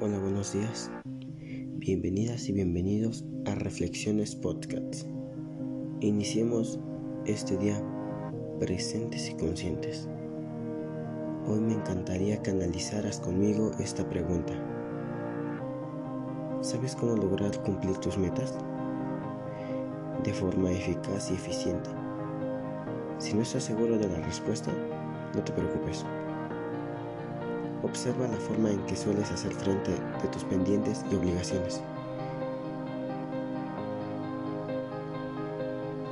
Hola, buenos días. Bienvenidas y bienvenidos a Reflexiones Podcast. Iniciemos este día presentes y conscientes. Hoy me encantaría que analizaras conmigo esta pregunta. ¿Sabes cómo lograr cumplir tus metas? De forma eficaz y eficiente. Si no estás seguro de la respuesta, no te preocupes. Observa la forma en que sueles hacer frente de tus pendientes y obligaciones.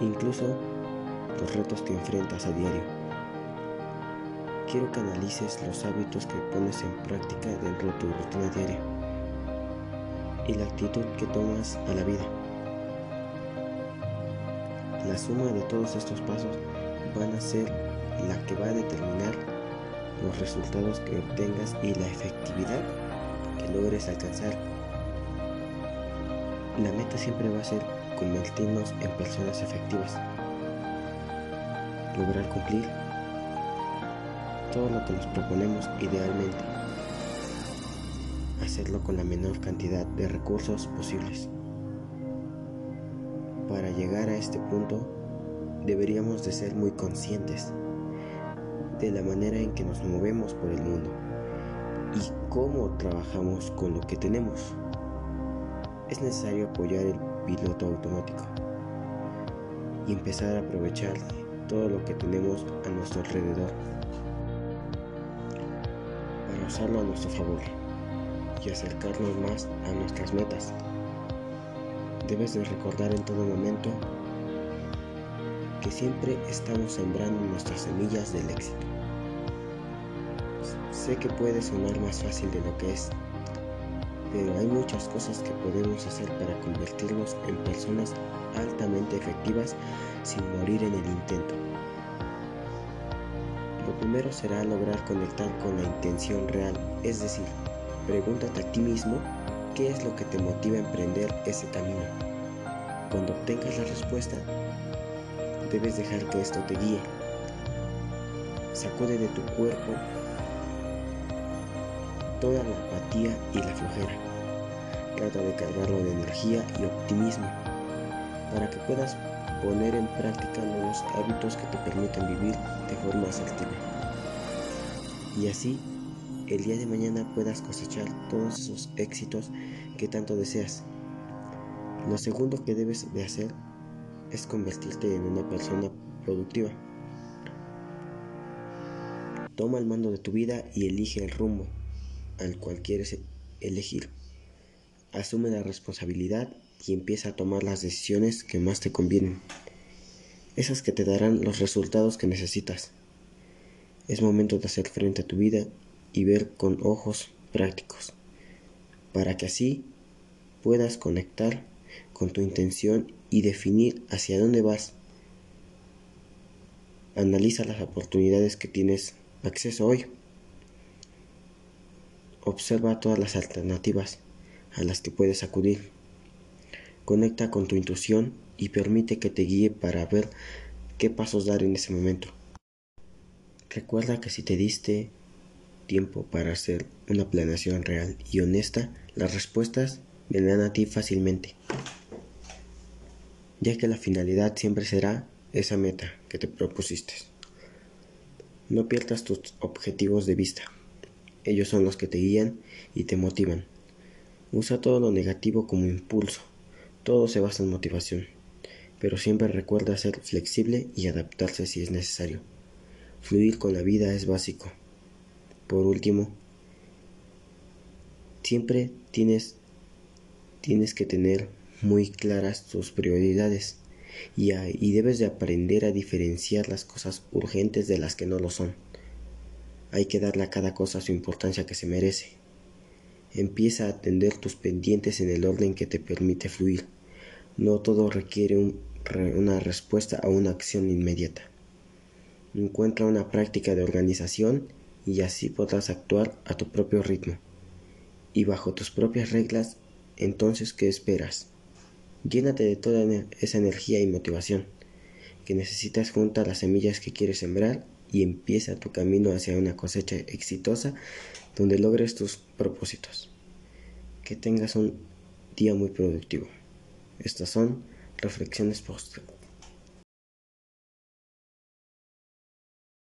Incluso los retos que enfrentas a diario. Quiero que analices los hábitos que pones en práctica dentro de tu rutina diaria y la actitud que tomas a la vida. La suma de todos estos pasos van a ser la que va a determinar los resultados que obtengas y la efectividad que logres alcanzar. La meta siempre va a ser convertirnos en personas efectivas. Lograr cumplir todo lo que nos proponemos idealmente. Hacerlo con la menor cantidad de recursos posibles. Para llegar a este punto deberíamos de ser muy conscientes de la manera en que nos movemos por el mundo y cómo trabajamos con lo que tenemos. Es necesario apoyar el piloto automático y empezar a aprovechar todo lo que tenemos a nuestro alrededor para usarlo a nuestro favor y acercarnos más a nuestras metas. Debes de recordar en todo momento siempre estamos sembrando nuestras semillas del éxito. Sé que puede sonar más fácil de lo que es, pero hay muchas cosas que podemos hacer para convertirnos en personas altamente efectivas sin morir en el intento. Lo primero será lograr conectar con la intención real, es decir, pregúntate a ti mismo qué es lo que te motiva a emprender ese camino. Cuando obtengas la respuesta, debes dejar que esto te guíe. Sacude de tu cuerpo toda la apatía y la flojera. Trata de cargarlo de energía y optimismo para que puedas poner en práctica nuevos hábitos que te permitan vivir de forma asertiva. Y así, el día de mañana puedas cosechar todos esos éxitos que tanto deseas. Lo segundo que debes de hacer es convertirte en una persona productiva. Toma el mando de tu vida y elige el rumbo al cual quieres elegir. Asume la responsabilidad y empieza a tomar las decisiones que más te convienen, esas que te darán los resultados que necesitas. Es momento de hacer frente a tu vida y ver con ojos prácticos, para que así puedas conectar con tu intención y definir hacia dónde vas. Analiza las oportunidades que tienes acceso hoy. Observa todas las alternativas a las que puedes acudir. Conecta con tu intuición y permite que te guíe para ver qué pasos dar en ese momento. Recuerda que si te diste tiempo para hacer una planeación real y honesta, las respuestas vendrán a ti fácilmente ya que la finalidad siempre será esa meta que te propusiste. No pierdas tus objetivos de vista. Ellos son los que te guían y te motivan. Usa todo lo negativo como impulso. Todo se basa en motivación. Pero siempre recuerda ser flexible y adaptarse si es necesario. Fluir con la vida es básico. Por último, siempre tienes, tienes que tener muy claras tus prioridades y, y debes de aprender a diferenciar las cosas urgentes de las que no lo son. Hay que darle a cada cosa su importancia que se merece. Empieza a atender tus pendientes en el orden que te permite fluir. No todo requiere una respuesta a una acción inmediata. Encuentra una práctica de organización y así podrás actuar a tu propio ritmo. Y bajo tus propias reglas, entonces, ¿qué esperas? Llénate de toda esa energía y motivación que necesitas junto a las semillas que quieres sembrar y empieza tu camino hacia una cosecha exitosa donde logres tus propósitos. Que tengas un día muy productivo. Estas son reflexiones post